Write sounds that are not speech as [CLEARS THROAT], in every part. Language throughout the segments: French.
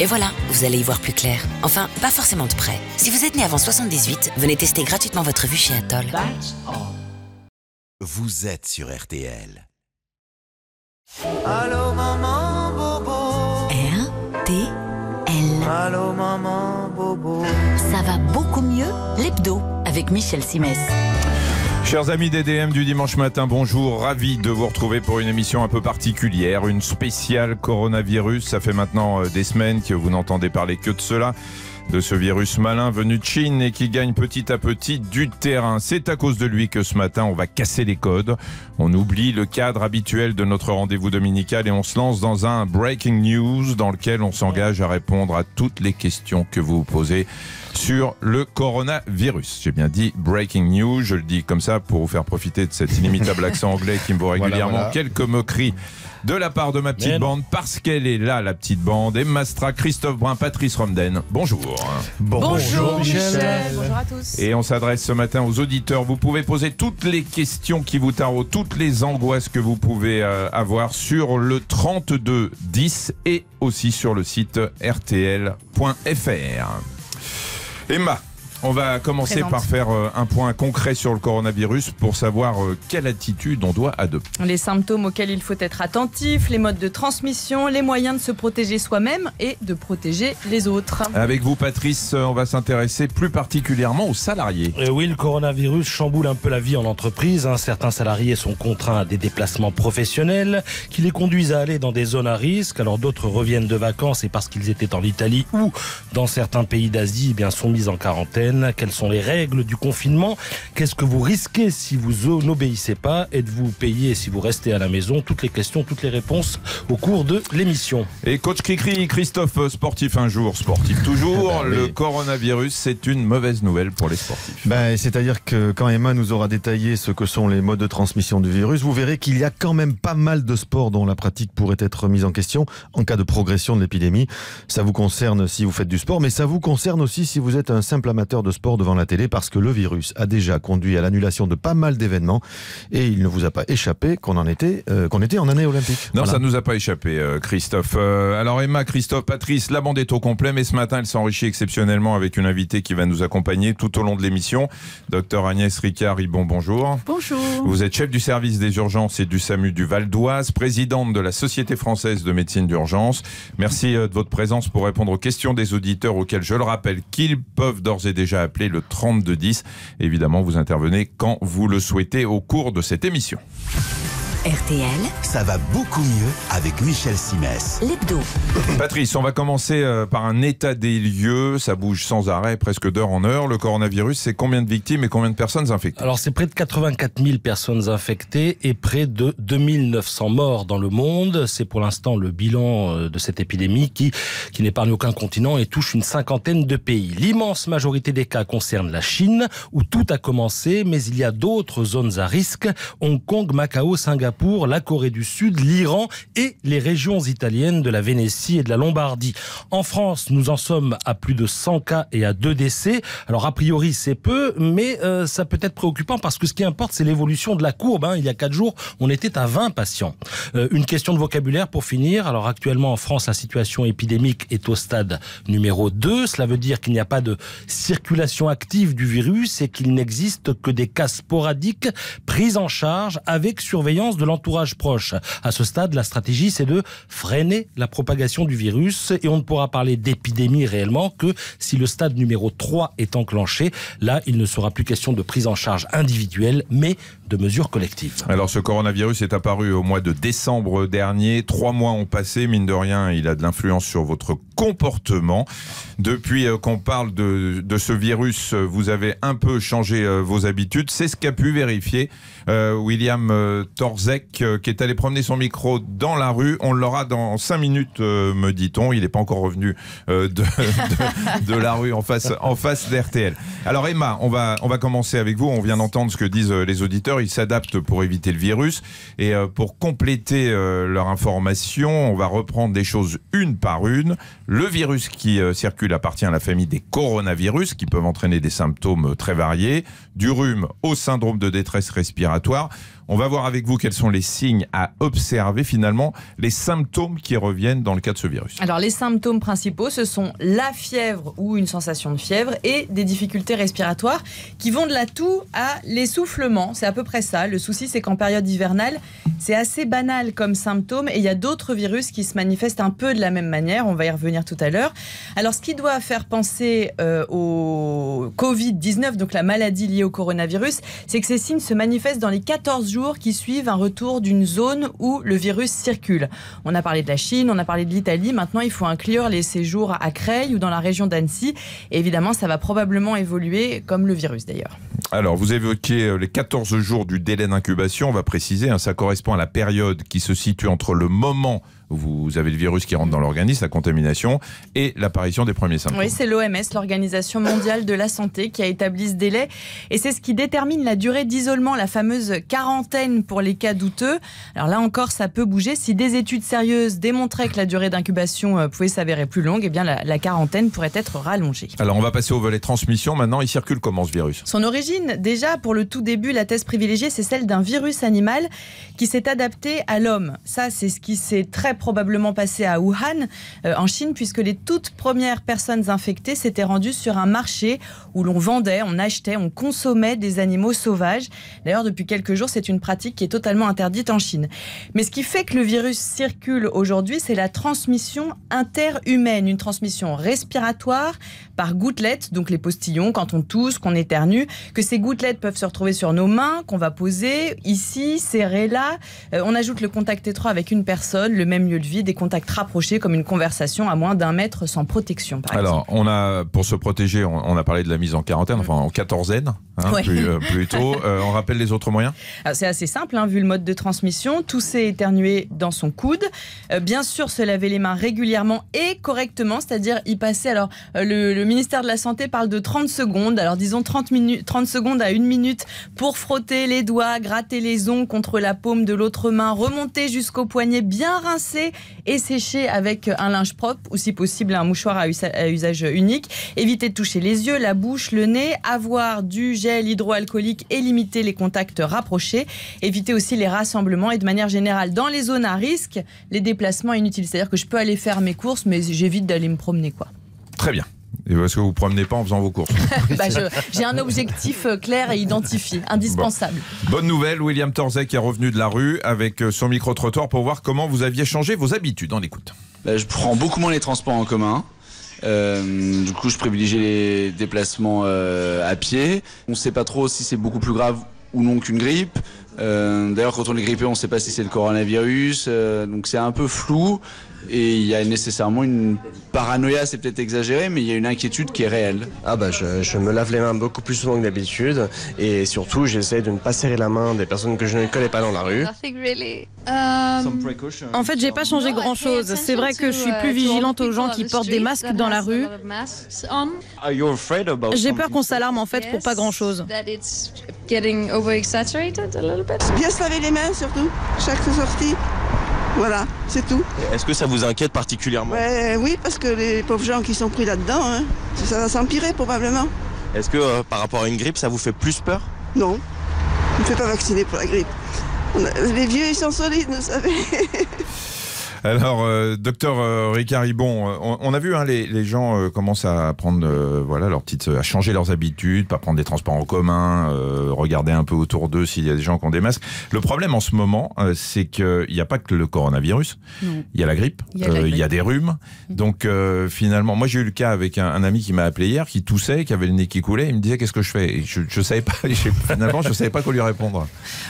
Et voilà, vous allez y voir plus clair. Enfin, pas forcément de près. Si vous êtes né avant 78, venez tester gratuitement votre vue chez Atoll. Vous êtes sur RTL. Allô maman bobo. R-T-L. Allô maman bobo. Ça va beaucoup mieux, l'hebdo, avec Michel Simès. Chers amis DDM du dimanche matin, bonjour, ravi de vous retrouver pour une émission un peu particulière, une spéciale coronavirus. Ça fait maintenant euh, des semaines que vous n'entendez parler que de cela de ce virus malin venu de Chine et qui gagne petit à petit du terrain. C'est à cause de lui que ce matin, on va casser les codes. On oublie le cadre habituel de notre rendez-vous dominical et on se lance dans un breaking news dans lequel on s'engage à répondre à toutes les questions que vous vous posez sur le coronavirus. J'ai bien dit breaking news, je le dis comme ça pour vous faire profiter de cet inimitable [LAUGHS] accent anglais qui me vaut régulièrement voilà. quelques moqueries de la part de ma petite bande, parce qu'elle est là, la petite bande. Emma Stra, Christophe Brun, Patrice Romden. Bonjour. Bonjour, Bonjour à tous. Et on s'adresse ce matin aux auditeurs. Vous pouvez poser toutes les questions qui vous taraudent, toutes les angoisses que vous pouvez euh, avoir sur le 32 10 et aussi sur le site rtl.fr. Emma, on va commencer Présente. par faire euh, un point concret sur le coronavirus pour savoir euh, quelle attitude on doit adopter. Les symptômes auxquels il faut être attentif, les modes de transmission, les moyens de se protéger soi-même et de protéger les autres. Avec vous, Patrice, euh, on va s'intéresser plus particulièrement aux salariés. Oui, le coronavirus chamboule un peu la vie en entreprise. hein. Certains salariés sont contraints à des déplacements professionnels qui les conduisent à aller dans des zones à risque. Alors d'autres reviennent de vacances et parce qu'ils étaient en Italie ou dans certains pays d'Asie, eh bien sont mis en quarantaine. Quelles sont les règles du confinement? Qu'est-ce que vous risquez si vous n'obéissez pas? Êtes-vous payé si vous restez à la maison? Toutes les questions, toutes les réponses au cours de l'émission. Et coach Cricri, Christophe, euh, sportif un jour, sportif toujours. Ah bah. Le coronavirus, c'est une mauvaise nouvelle pour les sportifs. Ben, C'est-à-dire que quand Emma nous aura détaillé ce que sont les modes de transmission du virus, vous verrez qu'il y a quand même pas mal de sports dont la pratique pourrait être mise en question en cas de progression de l'épidémie. Ça vous concerne si vous faites du sport, mais ça vous concerne aussi si vous êtes un simple amateur de sport devant la télé, parce que le virus a déjà conduit à l'annulation de pas mal d'événements et il ne vous a pas échappé qu'on en était, euh, qu'on était en année olympique. Non, Voilà. ça nous a pas échappé, euh, Christophe. Euh, alors Emma, Christophe, Patrice, la bande est au complet, mais ce matin, elle s'enrichit exceptionnellement avec une invitée qui va nous accompagner tout au long de l'émission. Docteur Agnès Ricard-Ribon, bonjour. Bonjour. Vous êtes chef du service des urgences et du SAMU du Val d'Oise, présidente de la Société française de médecine d'urgence. Merci euh, de votre présence pour répondre aux questions des auditeurs auxquels je le rappelle qu'ils peuvent d'ores et déjà appeler le 3210. Évidemment, vous intervenez quand vous le souhaitez au cours de cette émission. RTL, Ça va beaucoup mieux avec Michel Simès. l'hebdo. Patrice, on va commencer euh, par un état des lieux. Ça bouge sans arrêt, presque d'heure en heure. Le coronavirus, c'est combien de victimes et combien de personnes infectées? Alors c'est près de 84 000 personnes infectées et près de 2900 morts dans le monde. C'est pour l'instant le bilan euh, de cette épidémie qui, qui n'épargne aucun continent et touche une cinquantaine de pays. L'immense majorité des cas concerne la Chine où tout a commencé, mais il y a d'autres zones à risque. Hong Kong, Macao, Singapour, la Corée du Sud, l'Iran et les régions italiennes de la Vénétie et de la Lombardie. En France, nous en sommes à plus de 100 cas et à deux décès. Alors a priori c'est peu, mais euh, ça peut être préoccupant parce que ce qui importe c'est l'évolution de la courbe. hein. Il y a quatre jours, on était à 20 patients. Euh, une question de vocabulaire pour finir. Alors actuellement en France, la situation épidémique est au stade numéro 2. Cela veut dire qu'il n'y a pas de circulation active du virus et qu'il n'existe que des cas sporadiques pris en charge avec surveillance de l'entourage proche. À ce stade, la stratégie c'est de freiner la propagation du virus et on ne pourra parler d'épidémie réellement que si le stade numéro 3 est enclenché. Là, il ne sera plus question de prise en charge individuelle, mais de mesures collectives. Alors ce coronavirus est apparu au mois de décembre dernier. Trois mois ont passé, mine de rien, il a de l'influence sur votre comportement. Depuis euh, qu'on parle de, ce virus, euh, vous avez un peu changé euh, vos habitudes. C'est ce qu'a pu vérifier William euh, Euh, qui est allé promener son micro dans la rue. On l'aura dans cinq minutes, euh, me dit-on. Il n'est pas encore revenu euh, [LAUGHS] de, la rue en face, en face d'RTL. Alors Emma, on va, on va commencer avec vous. On vient d'entendre ce que disent les auditeurs. Ils s'adaptent pour éviter le virus. Et pour compléter leur information, on va reprendre des choses une par une. Le virus qui circule appartient à la famille des coronavirus, qui peuvent entraîner des symptômes très variés, du rhume au syndrome de détresse respiratoire. On va voir avec vous quels sont les signes à observer finalement, les symptômes qui reviennent dans le cas de ce virus Alors les symptômes principaux, ce sont la fièvre ou une sensation de fièvre et des difficultés respiratoires qui vont de la toux à l'essoufflement. C'est à peu près ça. Le souci, c'est qu'en période hivernale, c'est assez banal comme symptôme et il y a d'autres virus qui se manifestent un peu de la même manière. On va y revenir tout à l'heure. Alors ce qui doit faire penser euh, au Covid-19, donc la maladie liée au coronavirus, c'est que ces signes se manifestent dans les 14 jours qui suivent un retour d'une zone où le virus circule. On a parlé de la Chine, on a parlé de l'Italie. Maintenant, il faut inclure les séjours à Creil ou dans la région d'Annecy. Évidemment, ça va probablement évoluer comme le virus d'ailleurs. Alors, vous évoquez euh, les 14 jours du délai d'incubation. On va préciser, hein, ça correspond à la période qui se situe entre le moment vous avez le virus qui rentre dans l'organisme, la contamination et l'apparition des premiers symptômes. Oui, c'est l'OMS, l'Organisation mondiale de la santé, qui a établi ce délai. Et c'est ce qui détermine la durée d'isolement, la fameuse quarantaine pour les cas douteux. Alors là encore, ça peut bouger. Si des études sérieuses démontraient que la durée d'incubation euh, pouvait s'avérer plus longue, eh bien la, la, quarantaine pourrait être rallongée. Alors on va passer au volet transmission. Maintenant, il circule comment ce virus? Son origine, déjà pour le tout début, la thèse privilégiée, c'est celle d'un virus animal qui s'est adapté à l'homme. Ça, c'est ce qui s'est très probablement passé à Wuhan, euh, en Chine, puisque les toutes premières personnes infectées s'étaient rendues sur un marché où l'on vendait, on achetait, on consommait des animaux sauvages. D'ailleurs, depuis quelques jours, c'est une pratique qui est totalement interdite en Chine. Mais ce qui fait que le virus circule aujourd'hui, c'est la transmission interhumaine, une transmission respiratoire par gouttelettes, donc les postillons, quand on tousse, qu'on éternue, que ces gouttelettes peuvent se retrouver sur nos mains, qu'on va poser ici, serrer là. Euh, on ajoute le contact étroit avec une personne, le même lieu de vie, des contacts rapprochés comme une conversation à moins d'un mètre sans protection. Par Alors, on a, pour se protéger, on, a parlé de la mise en quarantaine, enfin en quatorzaine, hein, euh, plutôt. [LAUGHS] Euh, on rappelle les autres moyens? C'est assez simple, hein, vu le mode de transmission. Tousser, éternuer dans son coude. bien sûr, se laver les mains régulièrement et correctement, c'est-à-dire y passer. Alors, le le ministère de la Santé parle de 30 secondes. Alors disons 30, minutes, 30 secondes à une minute pour frotter les doigts, gratter les ongles contre la paume de l'autre main, remonter jusqu'au poignet, bien rincer et sécher avec un linge propre ou si possible un mouchoir à usage unique. Éviter de toucher les yeux, la bouche, le nez, avoir du gel hydroalcoolique et limiter les contacts rapprochés. Éviter aussi les rassemblements et de manière générale dans les zones à risque, les déplacements inutiles. C'est-à-dire que je peux aller faire mes courses mais j'évite d'aller me promener quoi. Très bien. Et parce que vous ne promenez pas en faisant vos courses [LAUGHS] bah J'ai un objectif euh, clair et identifié, indispensable. Bonne nouvelle, William Torzek est revenu de la rue avec euh, son micro-trottoir pour voir comment vous aviez changé vos habitudes. On écoute. Bah, je prends beaucoup moins les transports en commun. Euh, du coup, je privilégie les déplacements à pied. On ne sait pas trop si c'est beaucoup plus grave ou non qu'une grippe. D'ailleurs, quand on est grippé, on ne sait pas si c'est le coronavirus. donc c'est un peu flou. Et il y a nécessairement une paranoïa, c'est peut-être exagéré, mais il y a une inquiétude qui est réelle. Ah bah je, me lave les mains beaucoup plus souvent que d'habitude et surtout j'essaie de ne pas serrer la main des personnes que je ne connais pas dans la rue. En fait, j'ai pas changé grand chose. C'est vrai que je suis plus vigilante aux gens qui portent des masques dans la rue. J'ai peur qu'on s'alarme en fait pour pas grand chose. Bien se laver les mains surtout, chaque sortie. Voilà, c'est tout. Est-ce que ça vous inquiète particulièrement Oui, parce que les pauvres gens qui sont pris là-dedans, hein, ça va s'empirer probablement. Est-ce que euh, par rapport à une grippe, ça vous fait plus peur Non, je ne fais pas vacciner pour la grippe. Les vieux, ils sont solides, vous savez. [LAUGHS] Alors, euh, docteur euh, Ricard Ribon, euh, on, a vu hein, les, les, gens commencent à prendre, voilà, leur petite, à changer leurs habitudes, pas prendre des transports en commun, regarder un peu autour d'eux s'il y a des gens qui ont des masques. Le problème en ce moment, c'est qu'il n'y a pas que le coronavirus, il y a la grippe, il y a, des rhumes. Mm. Donc finalement, moi j'ai eu le cas avec un, ami qui m'a appelé hier, qui toussait, qui avait le nez qui coulait, il me disait qu'est-ce que je fais? Je ne savais pas, [LAUGHS] finalement, je savais pas quoi lui répondre.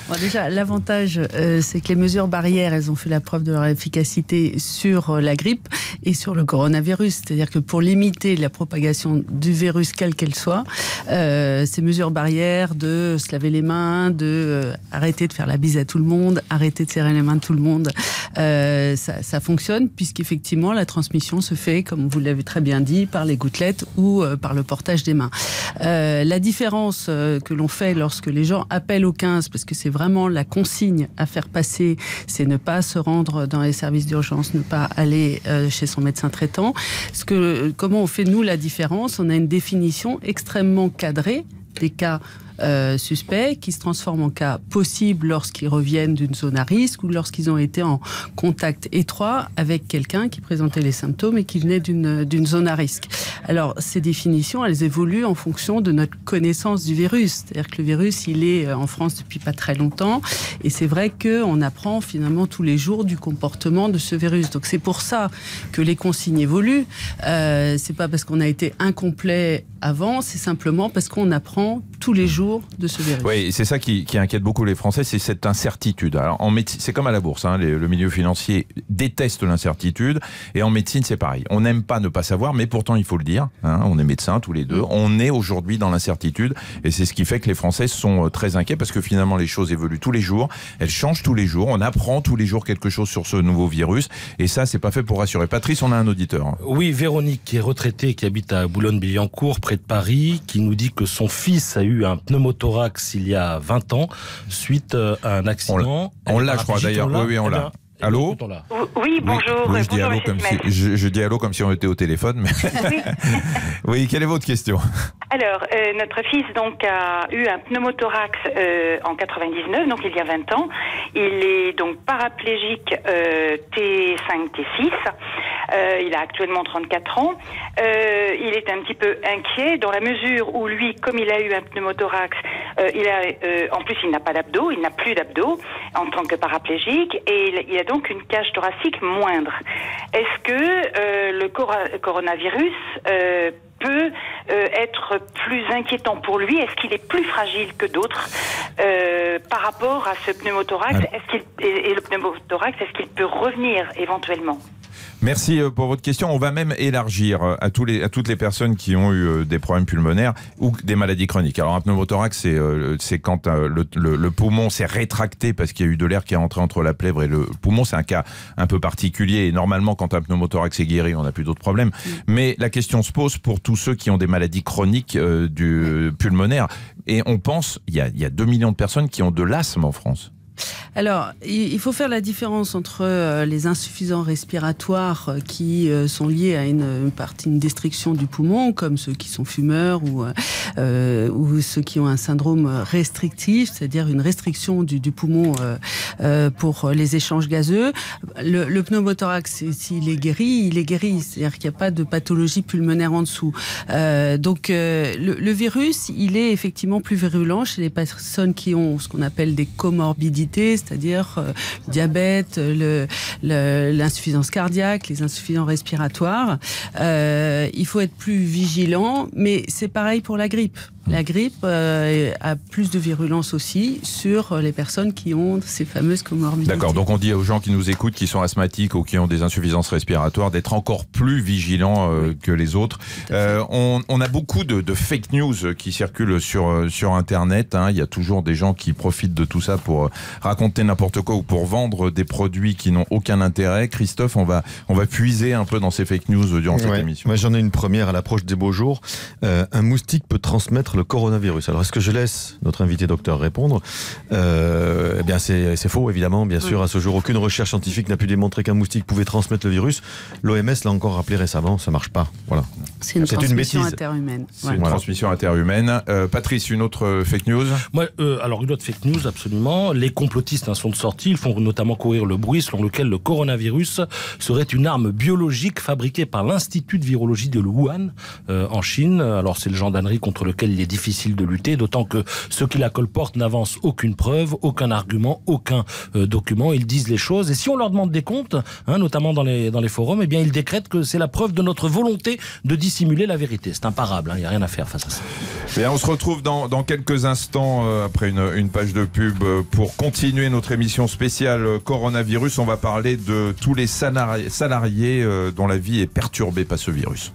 Bon, déjà, l'avantage, c'est que les mesures barrières, elles ont fait la preuve de leur efficacité sur la grippe et sur le coronavirus. C'est-à-dire que pour limiter la propagation du virus, quelle qu'elle soit, euh, ces mesures barrières de se laver les mains, de euh, arrêter de faire la bise à tout le monde, arrêter de serrer les mains de tout le monde, euh, ça, ça, fonctionne puisqu'effectivement la transmission se fait, comme vous l'avez très bien dit, par les gouttelettes ou par le portage des mains. la différence que l'on fait lorsque les gens appellent au 15, parce que c'est vraiment la consigne à faire passer, c'est ne pas se rendre dans les services ne pas aller chez son médecin traitant. Que, comment on fait nous la différence? On a une définition extrêmement cadrée des cas euh, suspects qui se transforment en cas possibles lorsqu'ils reviennent d'une zone à risque ou lorsqu'ils ont été en contact étroit avec quelqu'un qui présentait les symptômes et qui venait d'une zone à risque. Alors, ces définitions, elles évoluent en fonction de notre connaissance du virus. C'est-à-dire que le virus, il est euh, en France depuis pas très longtemps et c'est vrai qu'on apprend finalement tous les jours du comportement de ce virus. Donc, c'est pour ça que les consignes évoluent. Euh, c'est pas parce qu'on a été incomplet avant, c'est simplement parce qu'on apprend tous les jours de ce virus. Oui, c'est ça qui, inquiète beaucoup les Français, c'est cette incertitude. Alors, en médecine, c'est comme à la bourse, hein, le milieu financier déteste l'incertitude, et en médecine, c'est pareil. On n'aime pas ne pas savoir, mais pourtant, il faut le dire, hein, on est médecins tous les deux, on est aujourd'hui dans l'incertitude, et c'est ce qui fait que les Français sont euh, très inquiets, parce que finalement, les choses évoluent tous les jours, elles changent tous les jours, on apprend tous les jours quelque chose sur ce nouveau virus, et ça, c'est pas fait pour rassurer. Patrice, on a un auditeur. Oui, Véronique, qui est retraitée, qui habite à Boulogne-Billancourt, près de Paris, qui nous dit que son fils a eu un pneumothorax il y a 20 ans suite euh, à un accident. On l'a, je crois d'ailleurs. Oui, oui, on l'a. Allô Oui, bonjour. Oui, je, dis allô comme si, je, dis allô comme si on était au téléphone. Mais oui. [LAUGHS] oui, quelle est votre question? Alors, euh, notre fils donc a eu un pneumothorax euh, en 99, donc il y a 20 ans. Il est donc paraplégique T5, T6. il a actuellement 34 ans. il est un petit peu inquiet dans la mesure où lui, comme il a eu un pneumothorax, il a, en plus il n'a pas d'abdos, il n'a plus d'abdos en tant que paraplégique et il, a donc une cage thoracique moindre. Est-ce que euh, le coronavirus euh, peut euh, être plus inquiétant pour lui? Est-ce qu'il est plus fragile que d'autres? Par rapport à ce pneumothorax est-ce qu'il, et le pneumothorax, est-ce qu'il peut revenir éventuellement? Merci euh, pour votre question. On va même élargir euh, à, tous les, à toutes les personnes qui ont eu euh, des problèmes pulmonaires ou des maladies chroniques. Alors un pneumothorax, c'est c'est quand le, le, poumon s'est rétracté parce qu'il y a eu de l'air qui est rentré entre la plèvre et le poumon. C'est un cas un peu particulier et normalement quand un pneumothorax est guéri, on n'a plus d'autres problèmes. Mais la question se pose pour tous ceux qui ont des maladies chroniques du pulmonaire. Et on pense, il y a, il y a 2 millions de personnes qui ont de l'asthme en France. Alors, il faut faire la différence entre euh, les insuffisants respiratoires euh, qui euh, sont liés à une, partie, une destruction du poumon, comme ceux qui sont fumeurs ou, ceux qui ont un syndrome restrictif, c'est-à-dire une restriction du, poumon pour les échanges gazeux. Le, pneumothorax, s'il est guéri, il est guéri, c'est-à-dire qu'il n'y a pas de pathologie pulmonaire en dessous. donc, le virus, il est effectivement plus virulent chez les personnes qui ont ce qu'on appelle des comorbidités, c'est-à-dire euh, le diabète, l'insuffisance cardiaque, les insuffisances respiratoires. Euh, il faut être plus vigilant, mais c'est pareil pour la grippe. La grippe euh, a plus de virulence aussi sur les personnes qui ont ces fameuses comorbidités. D'accord, donc on dit aux gens qui nous écoutent, qui sont asthmatiques ou qui ont des insuffisances respiratoires, d'être encore plus vigilants euh, que les autres. Euh, on, on, a beaucoup de, de, fake news qui circulent sur, sur Internet. Hein. Il y a toujours des gens qui profitent de tout ça pour raconter n'importe quoi ou pour vendre des produits qui n'ont aucun intérêt. Christophe, on va, on va puiser un peu dans ces fake news durant cette émission. Moi j'en ai une première à l'approche des beaux jours. un moustique peut transmettre le coronavirus. Alors, est-ce que je laisse notre invité docteur répondre? Euh, Eh bien, c'est faux, évidemment. Bien sûr, à ce jour, aucune recherche scientifique n'a pu démontrer qu'un moustique pouvait transmettre le virus. L'OMS l'a encore rappelé récemment, ça marche pas. Voilà. C'est une transmission interhumaine. C'est une transmission interhumaine. Euh, Patrice, une autre euh, fake news? Moi, euh, alors une autre fake news, absolument. Les complotistes hein, sont de sortie. Ils font notamment courir le bruit selon lequel le coronavirus serait une arme biologique fabriquée par l'Institut de virologie de Wuhan en Chine. Alors, c'est le gendarmerie contre lequel il est difficile de lutter, d'autant que ceux qui la colportent n'avancent aucune preuve, aucun argument, aucun euh, document. Ils disent les choses. Et si on leur demande des comptes, hein, notamment dans les, forums, eh bien, ils décrètent que c'est la preuve de notre volonté de dissimuler la vérité. C'est imparable. Hein, il n'y a rien à faire face à ça. On se retrouve dans, quelques instants, euh, après une, une, page de pub, euh, pour continuer notre émission spéciale coronavirus. On va parler de tous les salariés, salariés dont la vie est perturbée par ce virus.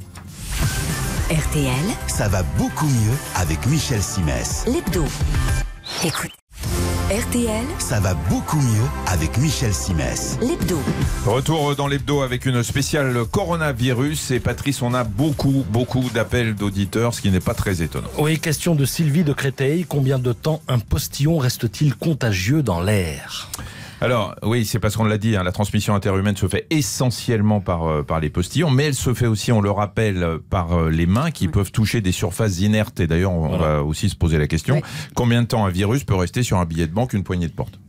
RTL, ça va beaucoup mieux avec Michel Simès. L'hebdo. Écoute. RTL, ça va beaucoup mieux avec Michel Simès. L'hebdo. Retour dans l'hebdo avec une spéciale coronavirus. Et Patrice, on a beaucoup, beaucoup d'appels d'auditeurs, ce qui n'est pas très étonnant. Oui, question de Sylvie de Créteil. Combien de temps un postillon reste-t-il contagieux dans l'air? Alors oui, c'est parce qu'on l'a dit, hein, la transmission interhumaine se fait essentiellement par, euh, par les postillons, mais elle se fait aussi, on le rappelle, par les mains qui peuvent toucher des surfaces inertes. Et d'ailleurs, on va aussi se poser la question, combien de temps un virus peut rester sur un billet de banque, une poignée de porte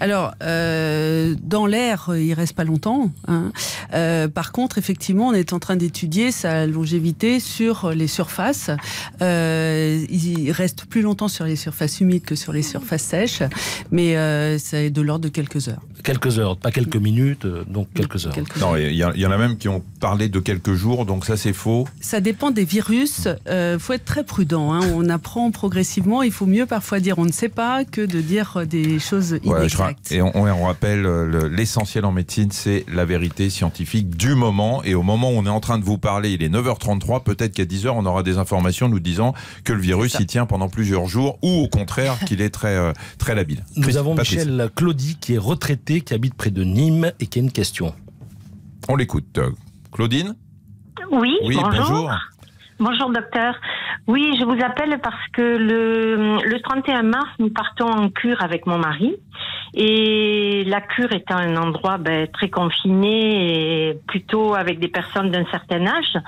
alors, euh, dans l'air, il reste pas longtemps. Hein. Euh, par contre, effectivement, on est en train d'étudier sa longévité sur les surfaces. Euh, il reste plus longtemps sur les surfaces humides que sur les surfaces sèches, mais c'est de l'ordre de quelques heures. Quelques heures, pas quelques minutes, donc quelques heures. non, il y, en a même qui ont parlé de quelques jours, donc ça c'est faux. Ça dépend des virus. Il faut être très prudent. Hein. On apprend progressivement. Il faut mieux parfois dire on ne sait pas que de dire des choses et on, rappelle, euh, l'essentiel en médecine, c'est la vérité scientifique du moment. Et au moment où on est en train de vous parler, il est 9h33, peut-être qu'à 10h, on aura des informations nous disant que le virus y tient pendant plusieurs jours, ou au contraire, qu'il est très, euh, très labile. Nous avons Michel Claudie, qui est retraité, qui habite près de Nîmes, et qui a une question. On l'écoute. Claudine Oui, oui bonjour. Bonjour docteur. Oui, je vous appelle parce que le, le 31 mars, nous partons en cure avec mon mari. Et la cure étant un endroit ben, très confiné et plutôt avec des personnes d'un certain âge,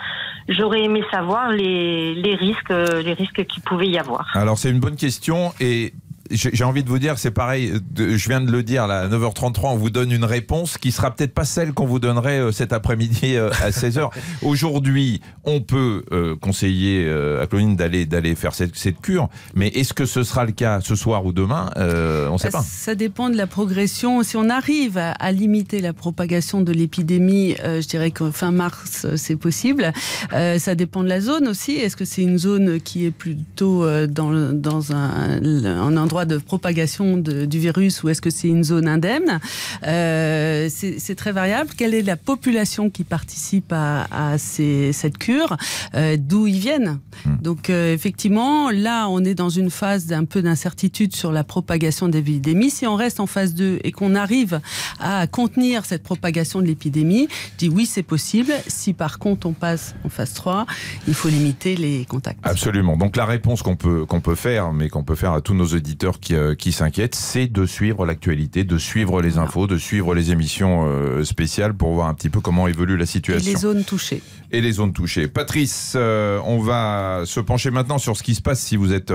j'aurais aimé savoir les, les risques, les risques qu'il pouvait y avoir. Alors c'est une bonne question et j'ai envie de vous dire, c'est pareil, je viens de le dire, là, à 9h33, on vous donne une réponse qui sera peut-être pas celle qu'on vous donnerait euh, cet après-midi euh, à [LAUGHS] 16h. Aujourd'hui, on peut euh, conseiller à Claudine d'aller d'aller faire cette, cette, cure, mais est-ce que ce sera le cas ce soir ou demain On ne sait pas. Ça dépend de la progression. Si on arrive à, limiter la propagation de l'épidémie, je dirais qu'en fin mars, c'est possible. ça dépend de la zone aussi. Est-ce que c'est une zone qui est plutôt dans, dans un, un endroit de propagation du virus ou est-ce que c'est une zone indemne euh, C'est très variable. Quelle est la population qui participe à, cette cure? Euh, D'où ils viennent? Hmm. Donc euh, effectivement, là, on est dans une phase d'un peu d'incertitude sur la propagation de l'épidémie. Si on reste en phase 2 et qu'on arrive à contenir cette propagation de l'épidémie, je dis oui, c'est possible. Si par contre on passe en phase 3, il faut limiter les contacts. Absolument. Donc la réponse qu'on peut, qu'on peut faire, mais qu'on peut faire à tous nos auditeurs, euh, qui, s'inquiètent, c'est de suivre l'actualité, de suivre les infos, de suivre les émissions euh, spéciales pour voir un petit peu comment évolue la situation. Et les zones touchées. Et les zones touchées. Patrice, euh, on va se pencher maintenant sur ce qui se passe si vous êtes,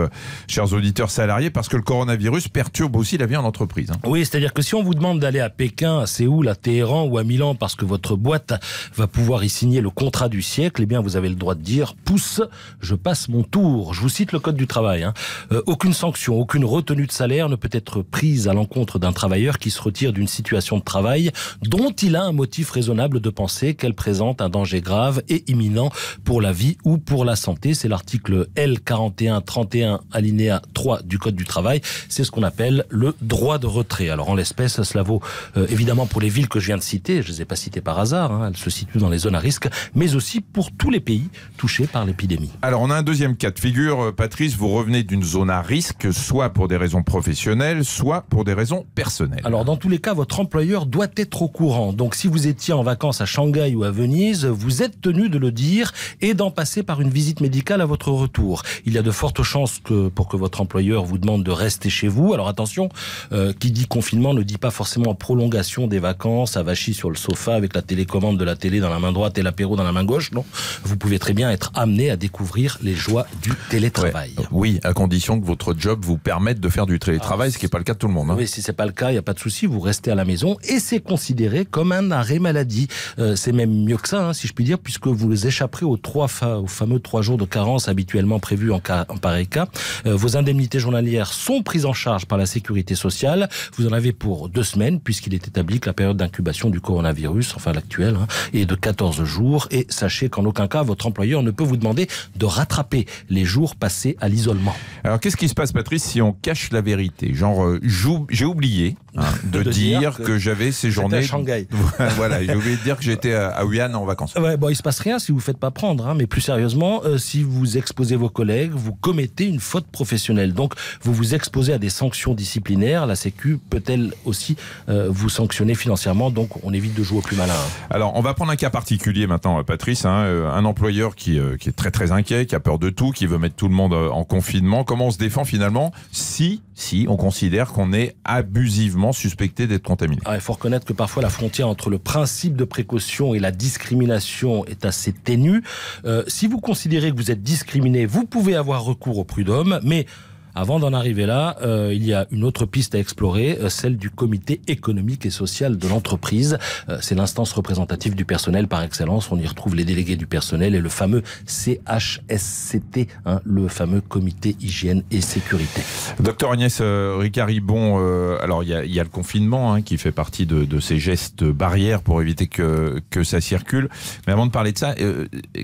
chers auditeurs salariés, parce que le coronavirus perturbe aussi la vie en entreprise. Hein. Oui, c'est-à-dire que si on vous demande d'aller à Pékin, à Séoul, à Téhéran ou à Milan parce que votre boîte va pouvoir y signer le contrat du siècle, eh bien vous avez le droit de dire pousse, je passe mon tour. Je vous cite le code du travail. Hein. aucune sanction, aucune retenue de salaire ne peut être prise à l'encontre d'un travailleur qui se retire d'une situation de travail dont il a un motif raisonnable de penser qu'elle présente un danger grave et imminent pour la vie ou pour la santé. C'est l'article L4131 alinéa 3 du Code du travail. C'est ce qu'on appelle le droit de retrait. Alors en l'espèce, cela vaut euh, évidemment pour les villes que je viens de citer. Je ne les ai pas citées par hasard. Hein. elles se situent dans les zones à risque, mais aussi pour tous les pays touchés par l'épidémie. Alors on a un deuxième cas de figure. Euh, Patrice, vous revenez d'une zone à risque, soit pour des raisons professionnelles, soit pour des raisons personnelles. Alors dans tous les cas, votre employeur doit être au courant. Donc si vous étiez en vacances à Shanghai ou à Venise, vous êtes tenu de le dire et d'en passer par une visite médicale à votre retour. Il y a de fortes chances que pour que votre employeur vous demande de rester chez vous. Alors attention, euh, qui dit confinement ne dit pas forcément prolongation des vacances, avachi sur le sofa avec la télécommande de la télé dans la main droite et l'apéro dans la main gauche. Non, vous pouvez très bien être amené à découvrir les joies du télétravail. Oui, à condition que votre job vous permette de faire du télétravail, ce qui n'est pas le cas de tout le monde. Hein. Oui, si c'est pas le cas, il n'y a pas de souci, vous restez à la maison et c'est considéré comme un arrêt maladie. Euh, c'est même mieux que ça, hein, si je puis dire, puisque vous échapperez aux trois aux fameux trois jours de carence habituellement prévus en, cas, en pareil cas. Euh, vos indemnités journalières sont prises en charge par la sécurité sociale. Vous en avez pour deux semaines, puisqu'il est établi que la période d'incubation du coronavirus, enfin l'actuelle, hein, est de 14 jours. Et sachez qu'en aucun cas, votre employeur ne peut vous demander de rattraper les jours passés à l'isolement. Alors qu'est-ce qui se passe, Patrice, si on cache la vérité Genre, euh, j'ai oublié hein, [LAUGHS] de, dire, que, j'avais séjourné à Shanghai. [LAUGHS] voilà, j'ai oublié de dire que j'étais à Wuhan en vacances. Ouais, bon, il se passe rien si vous faites pas prendre, hein, mais plus sérieusement, euh, si vous exposez vos collègues, vous commettez une faute professionnelle. Donc, vous vous exposez à des sanctions disciplinaires. La Sécu peut-elle aussi euh, vous sanctionner financièrement? Donc, on évite de jouer au plus malin. Hein. Alors, on va prendre un cas particulier maintenant, Patrice. un employeur qui, qui est très très inquiet, qui a peur de tout, qui veut mettre tout le monde en confinement. Comment on se défend finalement si si, si on considère qu'on est abusivement suspecté d'être contaminé. Ah, il faut reconnaître que parfois la frontière entre le principe de précaution et la discrimination est assez ténue. Euh, si vous considérez que vous êtes discriminé, vous pouvez avoir recours au prud'homme, mais avant d'en arriver là, euh, il y a une autre piste à explorer, euh, celle du comité économique et social de l'entreprise. Euh, c'est l'instance représentative du personnel par excellence. On y retrouve les délégués du personnel et le fameux CHSCT, hein, le fameux comité hygiène et sécurité. Docteur Agnès Ricari, bon, alors il y y a, le confinement hein, qui fait partie de, de, ces gestes barrières pour éviter que, que ça circule. Mais avant de parler de ça,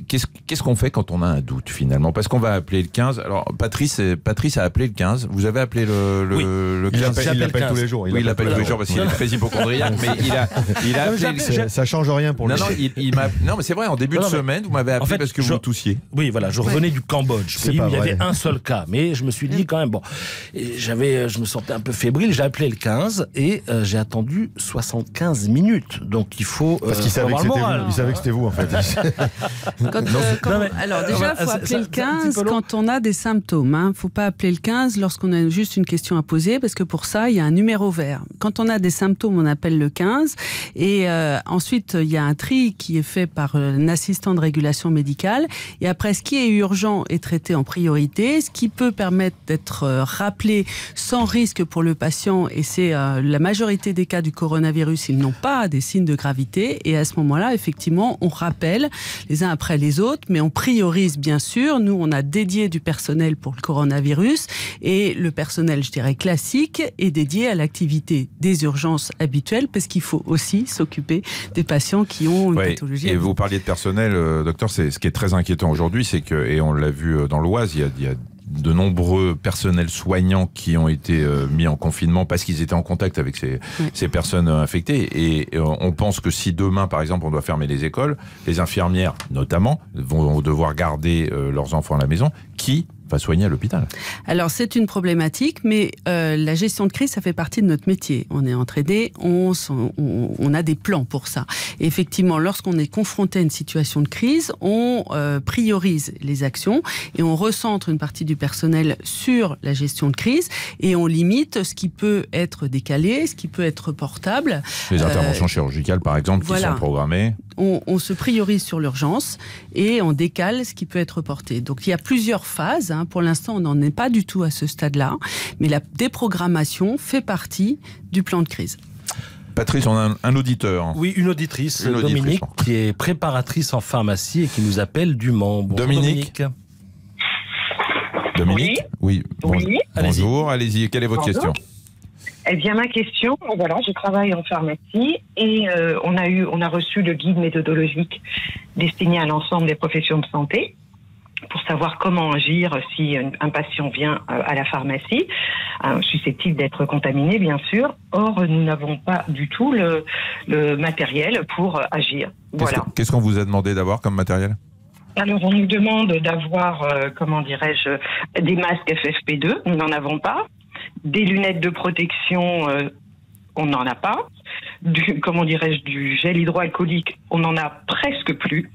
qu'est-ce qu'on fait quand on a un doute finalement? Parce qu'on va appeler le 15. Alors Patrice, Patrice a appelé le 15. Vous avez appelé le, le, oui. le 15 Il l'appelle tous les jours. Il oui, il l'appelle tous les jours parce qu'il est très hypochondriaque. [LAUGHS] mais il a, il a appelé. Ça change rien pour lui. Non, non, il, il non mais c'est vrai, en début non, de semaine, vous m'avez appelé en fait, parce que je, vous toussiez. Oui, voilà, je revenais du Cambodge. Pays où il y avait un seul cas. Mais je me suis dit quand même, bon, j'avais, je me sentais un peu fébrile. J'ai appelé le 15 et euh, j'ai attendu 75 minutes. Donc il faut. Parce qu'il savait, que c'était vous. Il savait que c'était vous, en fait. [LAUGHS] Alors déjà, il faut appeler le 15 quand on a des symptômes. Il ne faut pas appeler le 15 lorsqu'on a juste une question à poser, parce que pour ça, il y a un numéro vert. Quand on a des symptômes, on appelle le 15. Et euh, ensuite, il y a un tri qui est fait par euh, un assistant de régulation médicale. Et après, ce qui est urgent est traité en priorité. Ce qui peut permettre d'être euh, rappelé sans risque pour le patient, et c'est la majorité des cas du coronavirus, ils n'ont pas des signes de gravité. Et à ce moment-là, effectivement, on rappelle les uns après les autres, mais on priorise bien sûr. Nous, on a dédié du personnel pour le coronavirus. Et le personnel, je dirais, classique est dédié à l'activité des urgences habituelles parce qu'il faut aussi s'occuper des patients qui ont une pathologie. Et vous parliez de personnel, euh, docteur, c'est ce qui est très inquiétant aujourd'hui, c'est que, et on l'a vu euh, dans l'Oise, il, il y a, de nombreux personnels soignants qui ont été euh, mis en confinement parce qu'ils étaient en contact avec ces, ces personnes infectées. Et, on pense que si demain, par exemple, on doit fermer les écoles, les infirmières, notamment, vont devoir garder leurs enfants à la maison. Qui va soigner à l'hôpital. Alors c'est une problématique, mais euh, la gestion de crise, ça fait partie de notre métier. On est entraîné, on, on, on, a des plans pour ça. Et effectivement, lorsqu'on est confronté à une situation de crise, on euh, priorise les actions et on recentre une partie du personnel sur la gestion de crise et on limite ce qui peut être décalé, ce qui peut être portable. Les interventions euh, chirurgicales, par exemple, qui sont programmées. On, on se priorise sur l'urgence et on décale ce qui peut être porté. Donc il y a plusieurs phases Hein. Pour l'instant, on n'en est pas du tout à ce stade-là, mais la déprogrammation fait partie du plan de crise. Patrice, on a un, auditeur. Oui, une auditrice, Dominique, qui est préparatrice en pharmacie et qui nous appelle du Mans. Dominique. Dominique. Oui. Bonjour, allez-y. Quelle est votre question eh bien, ma question, voilà, je travaille en pharmacie et euh, on a eu, on a reçu le guide méthodologique destiné à l'ensemble des professions de santé pour savoir comment agir si un patient vient euh, à la pharmacie, euh, susceptible d'être contaminé, bien sûr. Or, nous n'avons pas du tout le, matériel pour euh, agir. Voilà. Qu'est-ce qu'on vous a demandé d'avoir comme matériel? Alors, on nous demande d'avoir, comment dirais-je, des masques FFP2, nous n'en avons pas. Des lunettes de protection, on n'en a pas. Du, comment dirais-je, du gel hydroalcoolique, on n'en a presque plus.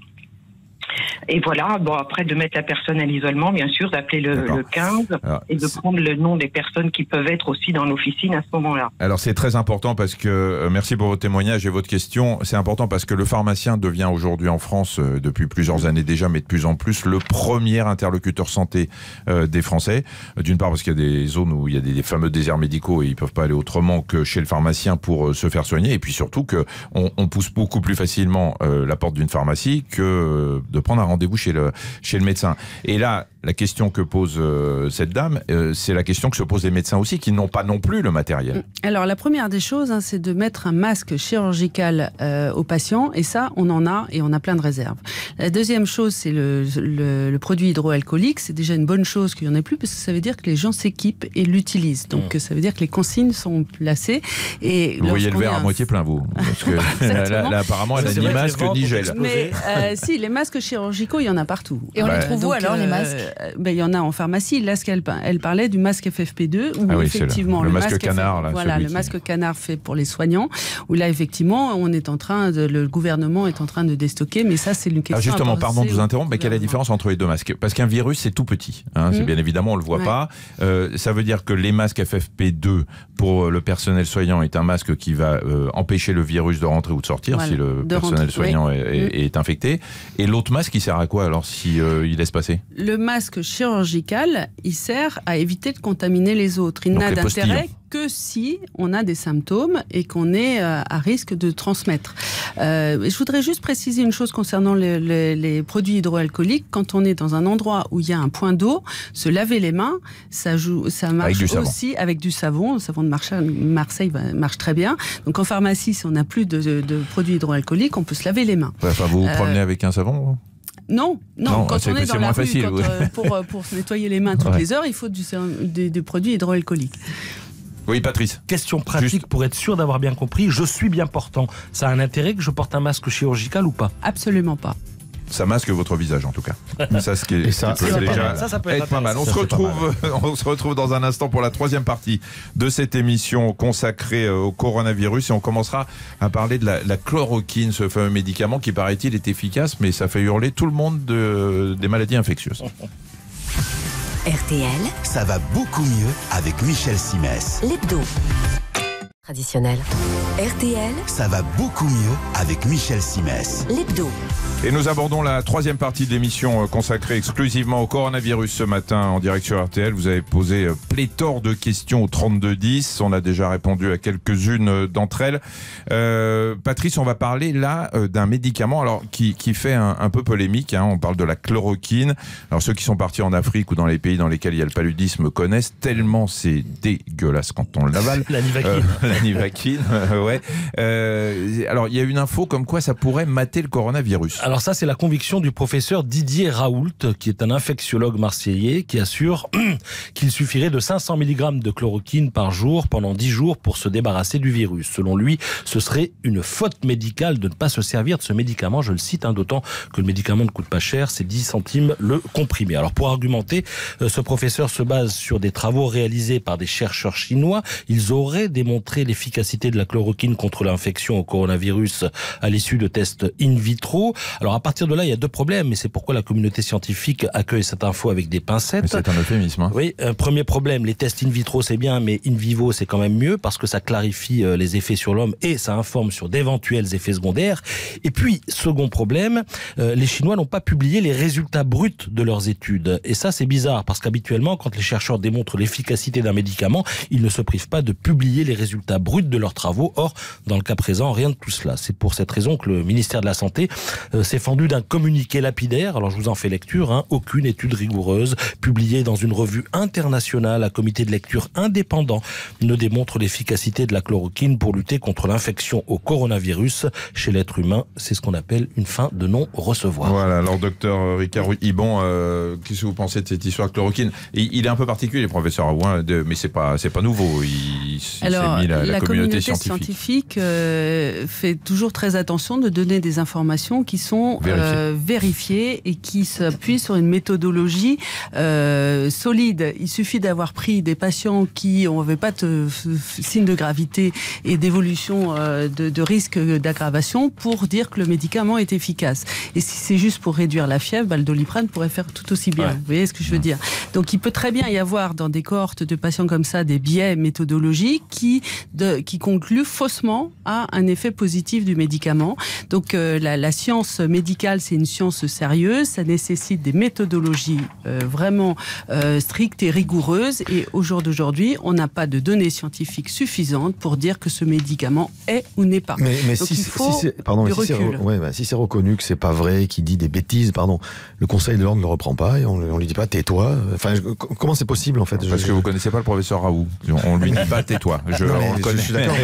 Et voilà, bon, après de mettre la personne à l'isolement, bien sûr, d'appeler le, 15 et de prendre le nom des personnes qui peuvent être aussi dans l'officine à ce moment-là. Alors c'est très important parce que, euh, merci pour votre témoignage et votre question, c'est important parce que le pharmacien devient aujourd'hui en France, euh, depuis plusieurs années déjà, mais de plus en plus, le premier interlocuteur santé euh, des Français. D'une part parce qu'il y a des zones où il y a des, fameux déserts médicaux et ils peuvent pas aller autrement que chez le pharmacien pour se faire soigner. Et puis surtout que on, pousse beaucoup plus facilement la porte d'une pharmacie que de prendre un rendez-vous chez le, chez le médecin. Et là, la question que pose euh, cette dame, euh, c'est la question que se posent les médecins aussi, qui n'ont pas non plus le matériel. Mm. Alors la première des choses, hein, c'est de mettre un masque chirurgical euh, aux patients, et ça, on en a, et on a plein de réserves. La deuxième chose, c'est le, le, produit hydroalcoolique. C'est déjà une bonne chose qu'il n'y en ait plus, parce que ça veut dire que les gens s'équipent et l'utilisent. Donc mm. ça veut dire que les consignes sont placées. Et vous voyez le verre à moitié plein, vous [LAUGHS] Parce que là, apparemment, elle a dit masque, dit gel. Mais si, les masques chirurgicaux, il y en a partout. Et on les trouve où alors, les masques? Ben, il y en a en pharmacie. Là, ce qu'elle elle parlait du masque FFP2, où Ah oui, le- effectivement le masque canard, là, voilà, le qui- masque canard fait pour les soignants. Où là, effectivement, on est en train de, le gouvernement est en train de déstocker, mais ça, c'est une question. Ah, justement, pardon de vous interrompre, mais quelle est la différence entre les deux masques? Parce qu'un virus, c'est tout petit. hein, c'est Mhm. bien évidemment, on le voit Ouais. pas. Euh, ça veut dire que les masques FFP2 pour le personnel soignant est un masque qui va euh, empêcher le virus de rentrer ou de sortir Voilà, si le personnel rentrer, soignant oui. est, est- est infecté. Et l'autre masque, il sert à quoi alors si euh, il laisse passer? Le masque chirurgical, il sert à éviter de contaminer les autres. Il n'a d'intérêt postillons. que si on a des symptômes et qu'on est euh, à risque de transmettre. Euh, je voudrais juste préciser une chose concernant le- le- les produits hydroalcooliques. Quand on est dans un endroit où il y a un point d'eau, se laver les mains, ça, joue, ça marche aussi avec du savon. Le savon de Marseille, Marseille marche très bien. Donc en pharmacie, si on n'a plus de, de- de produits hydroalcooliques, on peut se laver les mains. Enfin, vous vous Euh, promenez avec un savon non, non, Non, quand c'est- on est dans la moins rue, facile, quand, oui. euh, pour, euh, pour se nettoyer les mains toutes Ouais. les heures, il faut du, des, des produits hydroalcooliques. Oui, Patrice. Question pratique pour être sûr d'avoir bien compris. Je suis bien portant. Ça a un intérêt que je porte un masque chirurgical ou pas? Absolument pas. Ça masque votre visage en tout cas. [LAUGHS] Ça, ce qui, est- Et ça, qui peut ça, déjà être- ça, ça peut être être pas mal. On se, retrouve, [LAUGHS] on se retrouve dans un instant pour la troisième partie de cette émission consacrée euh, au coronavirus et on commencera à parler de la, la chloroquine, ce fameux médicament qui paraît-il est efficace, mais ça fait hurler tout le monde de- des maladies infectieuses. [LAUGHS] RTL, Ça va beaucoup mieux avec Michel Simès. l'hebdo. Traditionnel. RTL, Ça va beaucoup mieux avec Michel Simès. l'hebdo. Et nous abordons la troisième partie de l'émission euh, consacrée exclusivement au coronavirus ce matin en direct sur RTL. Vous avez posé euh, pléthore de questions au 3210. On a déjà répondu à quelques-unes euh, d'entre elles. Euh, Patrice, on va parler là d'un médicament alors qui, qui fait un, un peu polémique. hein. On parle de la chloroquine. Alors ceux qui sont partis en Afrique ou dans les pays dans lesquels il y a le paludisme connaissent tellement c'est dégueulasse quand on l'avale. [LAUGHS] La Nivaquine. Euh, la Nivaquine, [LAUGHS] ouais. Euh, alors il y a une info comme quoi ça pourrait mater le coronavirus. Alors ça, c'est la conviction du professeur Didier Raoult, qui est un infectiologue marseillais, qui assure [CLEARS THROAT] qu'il suffirait de 500 mg de chloroquine par jour pendant 10 jours pour se débarrasser du virus. Selon lui, ce serait une faute médicale de ne pas se servir de ce médicament. Je le cite, hein, d'autant que le médicament ne coûte pas cher, c'est 10 centimes le comprimé. Alors pour argumenter, euh, ce professeur se base sur des travaux réalisés par des chercheurs chinois. Ils auraient démontré l'efficacité de la chloroquine contre l'infection au coronavirus à l'issue de tests in vitro. Alors à partir de là, il y a deux problèmes, et c'est pourquoi la communauté scientifique accueille cette info avec des pincettes. C'est un euphémisme. hein. Oui, un premier problème, les tests in vitro c'est bien, mais in vivo c'est quand même mieux parce que ça clarifie euh, les effets sur l'homme et ça informe sur d'éventuels effets secondaires. Et puis, second problème, euh, les Chinois n'ont pas publié les résultats bruts de leurs études. Et ça c'est bizarre parce qu'habituellement, quand les chercheurs démontrent l'efficacité d'un médicament, ils ne se privent pas de publier les résultats bruts de leurs travaux. Or, dans le cas présent, rien de tout cela. C'est pour cette raison que le ministère de la Santé euh, s'est fendu d'un communiqué lapidaire. Alors je vous en fais lecture. Hein. Aucune étude rigoureuse publiée dans une revue internationale à comité de lecture indépendant ne démontre l'efficacité de la chloroquine pour lutter contre l'infection au coronavirus chez l'être humain. C'est ce qu'on appelle une fin de non-recevoir. Voilà, alors docteur Ricard Ibon, euh, qu'est-ce que vous pensez de cette histoire de chloroquine? Il est un peu particulier, le professeur Aouin, mais c'est pas c'est pas nouveau. Il, il s'est Alors, mis la, la communauté, scientifique, scientifique. euh, fait toujours très attention de donner des informations qui sont Vérifiées. euh, vérifiées et qui s'appuient sur une méthodologie euh, solide. Il suffit d'avoir pris des patients qui n'avaient pas de signe de gravité et d'évolution euh, de, de risque d'aggravation pour dire que le médicament est efficace. Et si c'est juste pour réduire la fièvre, bah, le doliprane pourrait faire tout aussi bien. Ouais. Vous voyez ce que je veux dire? Donc il peut très bien y avoir dans des cohortes de patients comme ça des biais méthodologiques qui, de, qui concluent faussement à un effet positif du médicament. Donc euh, la, la science médicale, c'est une science sérieuse, ça nécessite des méthodologies euh, vraiment euh, strictes et rigoureuses. Et au jour d'aujourd'hui, on n'a pas de données scientifiques suffisantes pour dire que ce médicament est ou n'est pas. Mais, mais Donc si, il si faut c'est pardon, mais du si c'est ouais, bah, si c'est reconnu que c'est pas vrai, qu'il dit des bêtises, pardon, le Conseil de l'ordre ne le reprend pas et on, on lui dit pas tais-toi. Enfin, je- comment c'est possible en fait Parce Je- que vous connaissez pas le professeur Raoult. On lui dit pas tais-toi. [LAUGHS] Je, suis d'accord.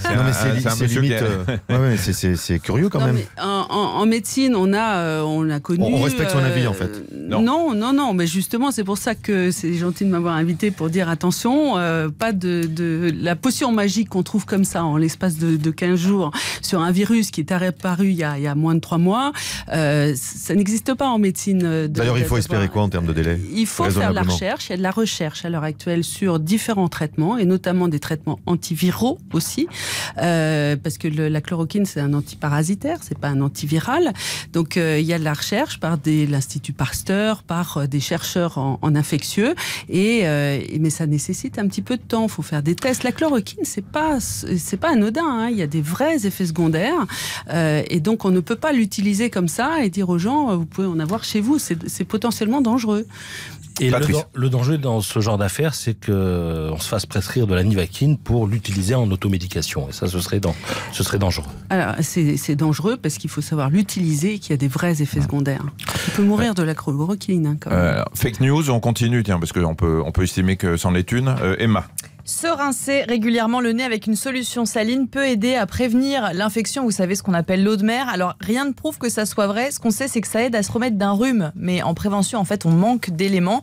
C'est limite. euh, ouais, ouais, c'est- curieux quand Non, même. mais en, en- en médecine, on a, on a connu. On, respecte son avis en fait. Non. non, non, mais justement, c'est pour ça que c'est gentil de m'avoir invité pour dire attention, pas de, de, la potion magique qu'on trouve comme ça en l'espace de, de 15 jours sur un virus qui est apparu il y a, il y a moins de 3 mois. ça n'existe pas en médecine. D'ailleurs, il faut espérer quoi en termes de délai? Il faut faire de la recherche. Il y a de la recherche à l'heure actuelle sur différents traitements et notamment des traitements antiviraux aussi, euh, parce que le, la chloroquine c'est un antiparasitaire, c'est pas un antiviral. Donc euh, il y a de la recherche par l'Institut Pasteur, par euh, des chercheurs en, infectieux, et mais ça nécessite un petit peu de temps. Il faut faire des tests. La chloroquine c'est pas pas anodin. Hein. Il y a des vrais effets secondaires, et donc on ne peut pas l'utiliser comme ça et dire aux gens vous pouvez en avoir chez vous. C'est potentiellement dangereux. Et le, danger dans ce genre d'affaires, c'est qu'on se fasse prescrire de la nivaquine pour l'utiliser en automédication. Et ça, ce serait, dans, ce serait dangereux. Alors, c'est dangereux parce qu'il faut savoir l'utiliser et qu'il y a des vrais effets secondaires. On peut mourir de la chloroquine. Hein, euh, fake news, on continue, tiens, parce qu'on peut, on peut estimer que c'en est une. Euh, Emma. Se rincer régulièrement le nez avec une solution saline peut aider à prévenir l'infection, vous savez ce qu'on appelle l'eau de mer. Alors rien ne prouve que ça soit vrai, ce qu'on sait c'est que ça aide à se remettre d'un rhume, mais en prévention en fait on manque d'éléments.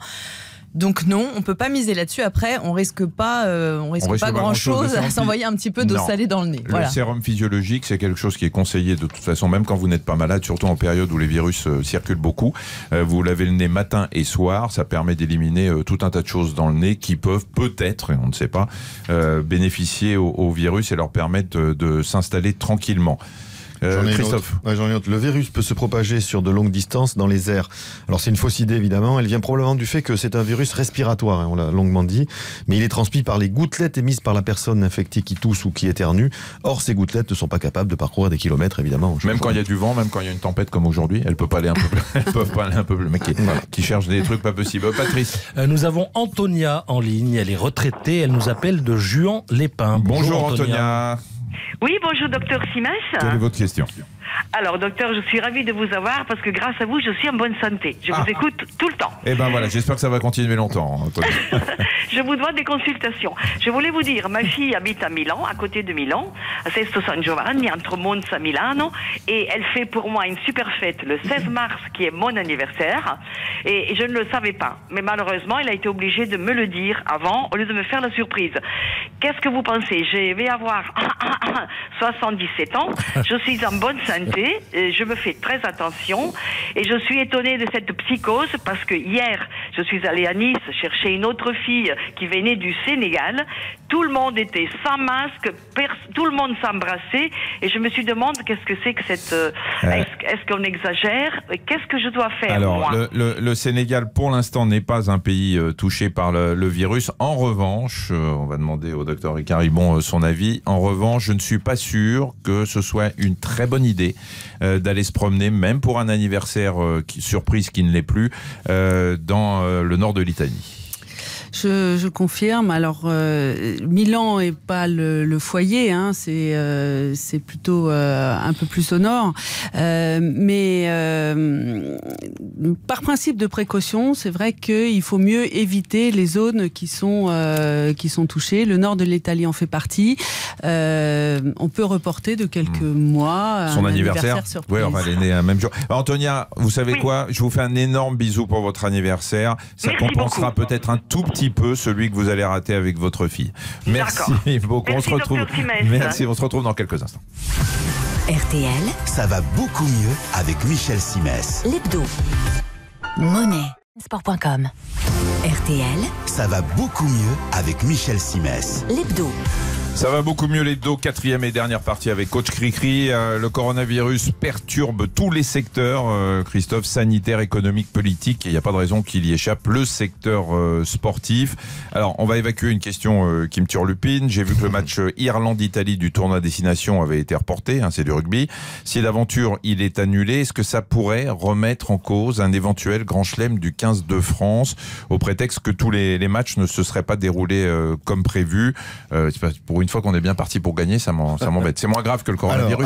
Donc non, on peut pas miser là-dessus. Après, on risque pas, euh, on risque, pas grand-chose à s'envoyer un petit peu d'eau salée dans le nez. Le sérum physiologique, c'est quelque chose qui est conseillé de toute façon, même quand vous n'êtes pas malade, surtout en période où les virus euh, circulent beaucoup. Euh, vous lavez le nez matin et soir, ça permet d'éliminer tout un tas de choses dans le nez qui peuvent peut-être, on ne sait pas, bénéficier au, virus et leur permettre de s'installer tranquillement. Euh, Christophe. le virus peut se propager sur de longues distances dans les airs. Alors c'est une fausse idée évidemment. Elle vient probablement du fait que c'est un virus respiratoire, hein, on l'a longuement dit, mais il est transmis par les gouttelettes émises par la personne infectée qui tousse ou qui éternue. Or ces gouttelettes ne sont pas capables de parcourir des kilomètres évidemment. Même quand il y a du vent, même quand il y a une tempête comme aujourd'hui, elles peuvent pas aller un peu plus. [LAUGHS] elles peuvent pas aller un peu plus. Mais qui, qui cherchent des trucs pas possibles. Patrice. Euh, nous avons Antonia en ligne. Elle est retraitée. Elle nous appelle de Juan-les-Pins. Bonjour, Antonia. Oui, bonjour, docteur Simès. Quelle est votre question? Alors, docteur, je suis ravie de vous avoir parce que grâce à vous, je suis en bonne santé. Je vous ah. écoute tout le temps. Eh ben voilà, j'espère que ça va continuer longtemps. Hein, [LAUGHS] [LAUGHS] je vous dois des consultations. Je voulais vous dire, ma fille habite à Milan, à côté de Milan, à Sesto San Giovanni, entre Monza et Milano, et elle fait pour moi une super fête le 16 mars, qui est mon anniversaire, et je ne le savais pas. Mais malheureusement, elle a été obligée de me le dire avant, au lieu de me faire la surprise. Qu'est-ce que vous pensez? Je vais avoir [COUGHS] 77 ans, je suis en bonne santé je me fais très attention et je suis étonnée de cette psychose parce que hier, je suis allée à Nice chercher une autre fille qui venait du Sénégal. Tout le monde était sans masque, tout le monde s'embrassait et je me suis demandé qu'est-ce que c'est que cette. Euh, est-ce qu'on exagère? Qu'est-ce que je dois faire Alors, Le, Sénégal, pour l'instant, n'est pas un pays euh, touché par le, virus. En revanche, euh, on va demander au docteur Ricaribon son avis. En revanche, je ne suis pas sûr que ce soit une très bonne idée d'aller se promener, même pour un anniversaire surprise qui ne l'est plus, dans le nord de l'Italie. Je, je, confirme. Alors, euh, Milan est pas le, le foyer, hein, c'est euh, c'est plutôt euh, un peu plus au nord. Euh, mais euh, par principe de précaution, c'est vrai qu'il faut mieux éviter les zones qui sont qui sont touchées. Le nord de l'Italie en fait partie. on peut reporter de quelques hmm. mois son anniversaire. oui, on va l'aider un même jour. Antonia, vous savez quoi? Je vous fais un énorme bisou pour votre anniversaire. Ça compensera peut-être un tout petit peu celui que vous allez rater avec votre fille. Merci [LAUGHS] beaucoup. on se retrouve. Merci, on se retrouve dans quelques instants. RTL, ça va beaucoup mieux avec Michel Simès. L'hebdo. Monnaie. Sport.com. RTL, ça va beaucoup mieux avec Michel Simès. L'hebdo. Ça va beaucoup mieux les dos. Quatrième et dernière partie avec Coach Cricri. Euh, le coronavirus perturbe tous les secteurs, euh, Christophe, sanitaire, économique, politique. Il n'y a pas de raison qu'il y échappe. Le secteur euh, sportif. Alors, on va évacuer une question qui me turlupine. J'ai vu que le match Irlande-Italie du tournoi destination avait été reporté. Hein, c'est du rugby. Si d'aventure il est annulé, est-ce que ça pourrait remettre en cause un éventuel grand chelem du 15 de France au prétexte que tous les, les matchs ne se seraient pas déroulés comme prévu? C'est pour une une fois qu'on est bien parti pour gagner, ça m'embête. C'est moins grave que le coronavirus.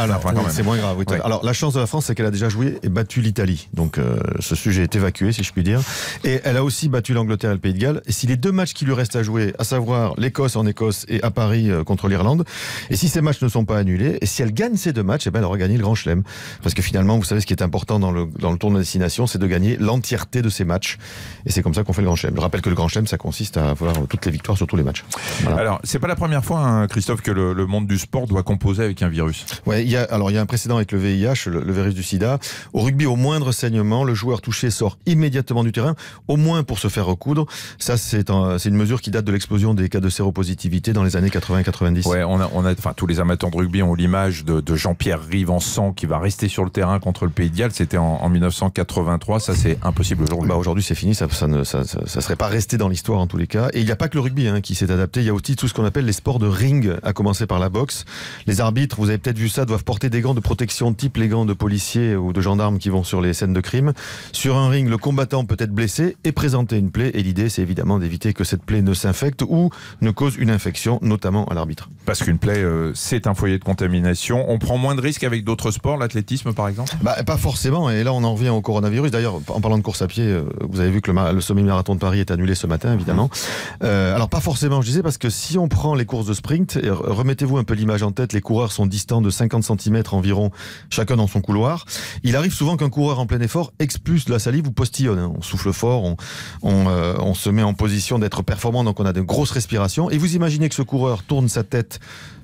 c'est moins grave. Alors la chance de la France, c'est qu'elle a déjà joué et battu l'Italie. Donc ce sujet est évacué, si je puis dire. Et elle a aussi battu l'Angleterre et le Pays de Galles. Et si les deux matchs qui lui restent à jouer, à savoir l'Écosse en Écosse et à Paris contre l'Irlande, et si ces matchs ne sont pas annulés, et si elle gagne ces deux matchs, eh ben elle aura gagné le Grand Chelem. Parce que finalement, vous savez, ce qui est important dans le, dans le tour de destination, c'est de gagner l'entièreté de ces matchs. Et c'est comme ça qu'on fait le Grand Chelem. Je rappelle que le Grand Chelem, ça consiste à avoir toutes les victoires sur tous les matchs. Alors, c'est pas la première fois, hein, Christophe, que le, monde du sport doit composer avec un virus. Ouais, il y a, alors il y a un précédent avec le VIH, le, virus du sida. Au rugby, au moindre saignement, le joueur touché sort immédiatement du terrain, au moins pour se faire recoudre. Ça, c'est une mesure qui date de l'explosion des cas de séropositivité dans les années 80-90. Ouais, on a, on a, enfin, tous les amateurs de rugby ont l'image de, de Jean-Pierre Rive en sang qui va rester sur le terrain contre le Pays de Galles. C'était en, 1983. Ça, c'est impossible aujourd'hui. Bah, aujourd'hui, c'est fini. Ça, ça ne ça, ça, serait pas resté dans l'histoire en tous les cas. Et il n'y a pas que le rugby hein, qui s'est adapté. Il y a aussi tout ce qu'on appelle les sports de ring, à commencer par la boxe. Les arbitres, vous avez peut-être vu ça, doivent porter des gants de protection type les gants de policiers ou de gendarmes qui vont sur les scènes de crime. Sur un ring, le combattant peut être blessé et présenter une plaie. Et l'idée, c'est évidemment d'éviter que cette plaie ne s'infecte ou ne cause une infection, notamment à l'arbitre. Parce qu'une plaie, euh, c'est un foyer de contamination. On prend moins de risques avec d'autres sports, l'athlétisme par exemple? Bah, Pas forcément. Et là, on en revient au coronavirus. D'ailleurs, en parlant de course à pied, euh, vous avez vu que le, le semi-marathon de Paris est annulé ce matin, évidemment. Euh, alors, pas forcément, je disais, parce que si on prend les courses de remettez-vous un peu l'image en tête, les coureurs sont distants de 50 cm environ, chacun dans son couloir. Il arrive souvent qu'un coureur en plein effort expulse la salive ou postillonne. Hein. On souffle fort, euh, on se met en position d'être performant, donc on a de grosses respirations. Et vous imaginez que ce coureur tourne sa tête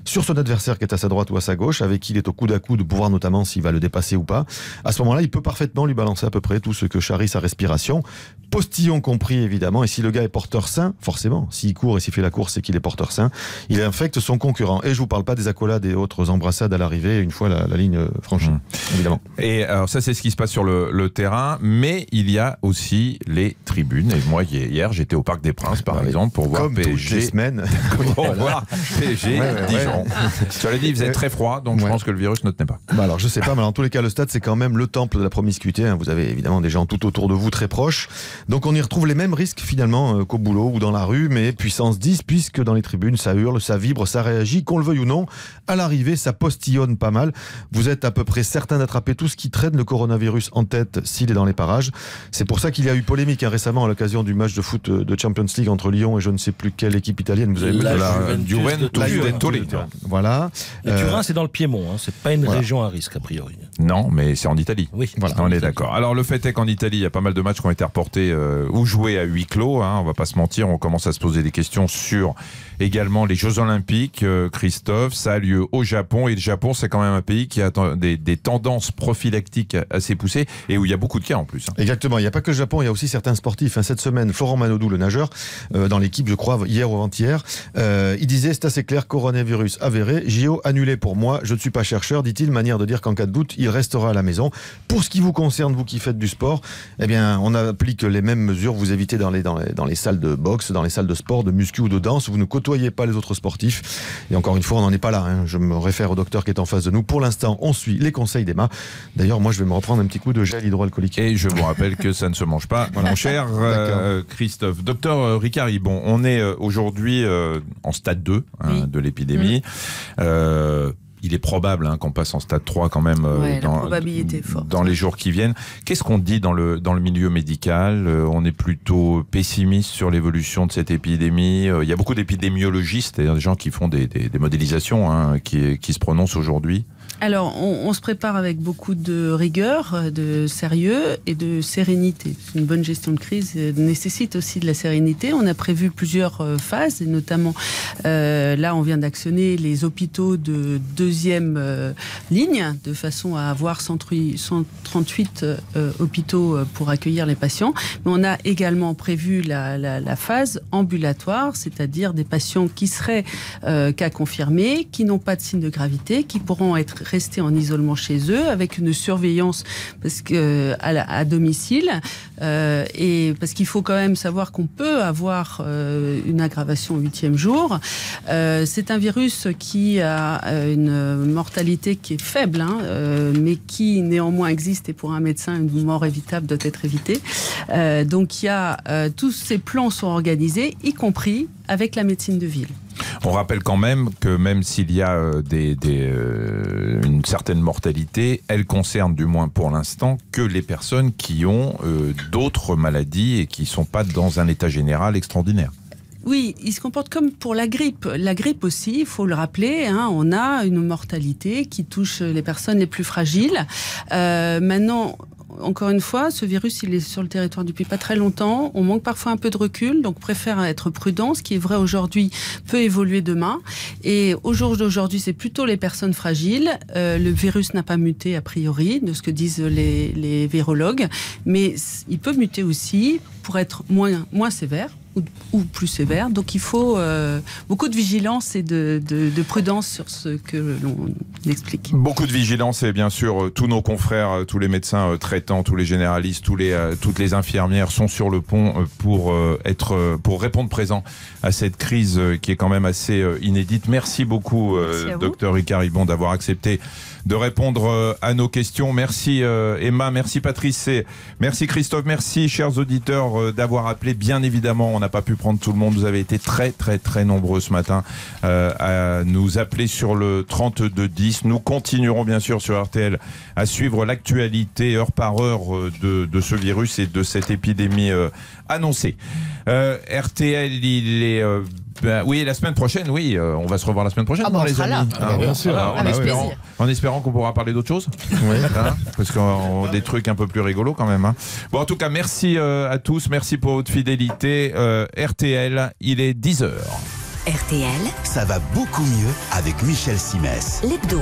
sur son adversaire qui est à sa droite ou à sa gauche, avec qui il est au coude à coude pour voir notamment s'il va le dépasser ou pas. À ce moment-là, il peut parfaitement lui balancer à peu près tout ce que charrie sa respiration, postillon compris évidemment. Et si le gars est porteur sain, forcément, s'il court et s'il fait la course, c'est qu'il est porteur sain, il infecte son concurrent. Et je vous parle pas des accolades et autres embrassades à l'arrivée une fois la, ligne franchie, mmh. évidemment. Et alors ça, c'est ce qui se passe sur le, terrain, mais il y a aussi les tribunes. Et moi, hier, j'étais au Parc des Princes, par exemple, pour voir PSG. Toutes les semaines. [LAUGHS] pour [LAUGHS] voir PSG Dijon. Tu l'as dit, il faisait très froid, donc je pense que le virus ne tenait pas. Bah alors, je sais pas, mais en tous les cas, le stade, c'est quand même le temple de la promiscuité. Hein. Vous avez évidemment des gens tout autour de vous très proches. Donc, on y retrouve les mêmes risques finalement euh, qu'au boulot ou dans la rue, mais puissance 10, puisque dans les tribunes, ça hurle, ça vibre, ça réagit, qu'on le veuille ou non. À l'arrivée, ça postillonne pas mal. Vous êtes à peu près certain d'attraper tout ce qui traîne le coronavirus en tête s'il est dans les parages. C'est pour ça qu'il y a eu polémique hein, récemment à l'occasion du match de foot euh, de Champions League entre Lyon et je ne sais plus quelle équipe italienne. Vous avez la, la, Juventus, voilà. Et Turin, euh, c'est dans le Piémont, hein. c'est pas une région à risque a priori. Non, mais c'est en Italie. Oui, voilà. On est d'accord. Alors le fait est qu'en Italie, il y a pas mal de matchs qui ont été reportés euh, ou joués à huis clos. Hein, on va pas se mentir, on commence à se poser des questions sur également les Jeux Olympiques. Euh, Christophe, ça a lieu au Japon et le Japon, c'est quand même un pays qui a des, tendances prophylactiques assez poussées et où il y a beaucoup de cas en plus. Hein. Exactement. Il n'y a pas que le Japon, il y a aussi certains sportifs. Cette semaine, Florent Manodou, le nageur, dans l'équipe, je crois, hier ou avant-hier, il disait c'est assez clair, coronavirus avéré, JO annulé pour moi. Je ne suis pas chercheur, dit-il, manière de dire qu'en cas de doute, il restera à la maison. Pour ce qui vous concerne, vous qui faites du sport, eh bien, on applique les mêmes mesures. Vous évitez dans les, dans les, dans les salles de boxe, dans les salles de sport, de muscu ou de danse. Vous ne côtoyez pas les autres sportifs. Et encore une fois, on n'en est pas là. Hein. Je me réfère au docteur qui est en face de nous. Pour l'instant, on suit les conseils d'Emma. D'ailleurs, moi, je vais me reprendre un petit coup de gel hydroalcoolique. Et je vous rappelle que ça ne se mange pas, [LAUGHS] mon cher [LAUGHS] euh, Christophe. Docteur euh, Ricari, bon, on est euh, aujourd'hui en stade 2 hein, de l'épidémie. Euh, il est probable hein, qu'on passe en stade 3 quand même euh, dans, dans les jours qui viennent. Qu'est-ce qu'on dit dans le, dans le milieu médical euh, On est plutôt pessimiste sur l'évolution de cette épidémie. il y a beaucoup d'épidémiologistes, c'est-à-dire des gens qui font des, des, modélisations, hein, qui, qui se prononcent aujourd'hui. Alors, on, se prépare avec beaucoup de rigueur, de sérieux et de sérénité. Une bonne gestion de crise nécessite aussi de la sérénité. On a prévu plusieurs euh, phases, et notamment euh, là, on vient d'actionner les hôpitaux de deuxième euh, ligne, de façon à avoir 138 hôpitaux pour accueillir les patients. Mais on a également prévu la, la phase ambulatoire, c'est-à-dire des patients qui seraient cas confirmés, qui n'ont pas de signe de gravité, qui pourront être rester en isolement chez eux avec une surveillance parce que à, domicile euh, et parce qu'il faut quand même savoir qu'on peut avoir euh, une aggravation au huitième jour. Euh, c'est un virus qui a une mortalité qui est faible, hein, mais qui néanmoins existe et pour un médecin une mort évitable doit être évitée. donc il y a tous ces plans sont organisés, y compris avec la médecine de ville. On rappelle quand même que même s'il y a des, une certaine mortalité, elle concerne du moins pour l'instant que les personnes qui ont d'autres maladies et qui ne sont pas dans un état général extraordinaire. Oui, il se comporte comme pour la grippe. La grippe aussi, il faut le rappeler, hein, on a une mortalité qui touche les personnes les plus fragiles. Euh, maintenant, encore une fois, ce virus, il est sur le territoire depuis pas très longtemps. On manque parfois un peu de recul, donc préfère être prudent. Ce qui est vrai aujourd'hui peut évoluer demain. Et au jour d'aujourd'hui, c'est plutôt les personnes fragiles. Euh, le virus n'a pas muté a priori, de ce que disent les, les virologues, mais il peut muter aussi pour être moins sévère ou, plus sévère. Donc il faut euh, beaucoup de vigilance et de, prudence sur ce que l'on explique. Beaucoup de vigilance et bien sûr euh, tous nos confrères, euh, tous les médecins traitants, tous les généralistes, tous les, toutes les infirmières sont sur le pont pour être pour répondre présent à cette crise qui est quand même assez inédite. Merci beaucoup, docteur Ricard Ribon, d'avoir accepté de répondre à nos questions. Merci Emma, merci Patrice, merci Christophe, merci chers auditeurs d'avoir appelé. Bien évidemment, on n'a pas pu prendre tout le monde. Vous avez été très très très nombreux ce matin à nous appeler sur le 3210. Nous continuerons bien sûr sur RTL à suivre l'actualité heure par heure de, de, ce virus et de cette épidémie annoncée. RTL, il est ben, oui, la semaine prochaine, oui, euh, on va se revoir la semaine prochaine, ah bah, les amis. Ah, bien sûr. en, espérant, qu'on pourra parler d'autres choses. Oui. [LAUGHS] Hein, parce qu'on des trucs un peu plus rigolos quand même. Hein. Bon, en tout cas, merci euh, à tous, merci pour votre fidélité. Euh, RTL, il est 10h. RTL, ça va beaucoup mieux avec Michel Simès. L'hebdo.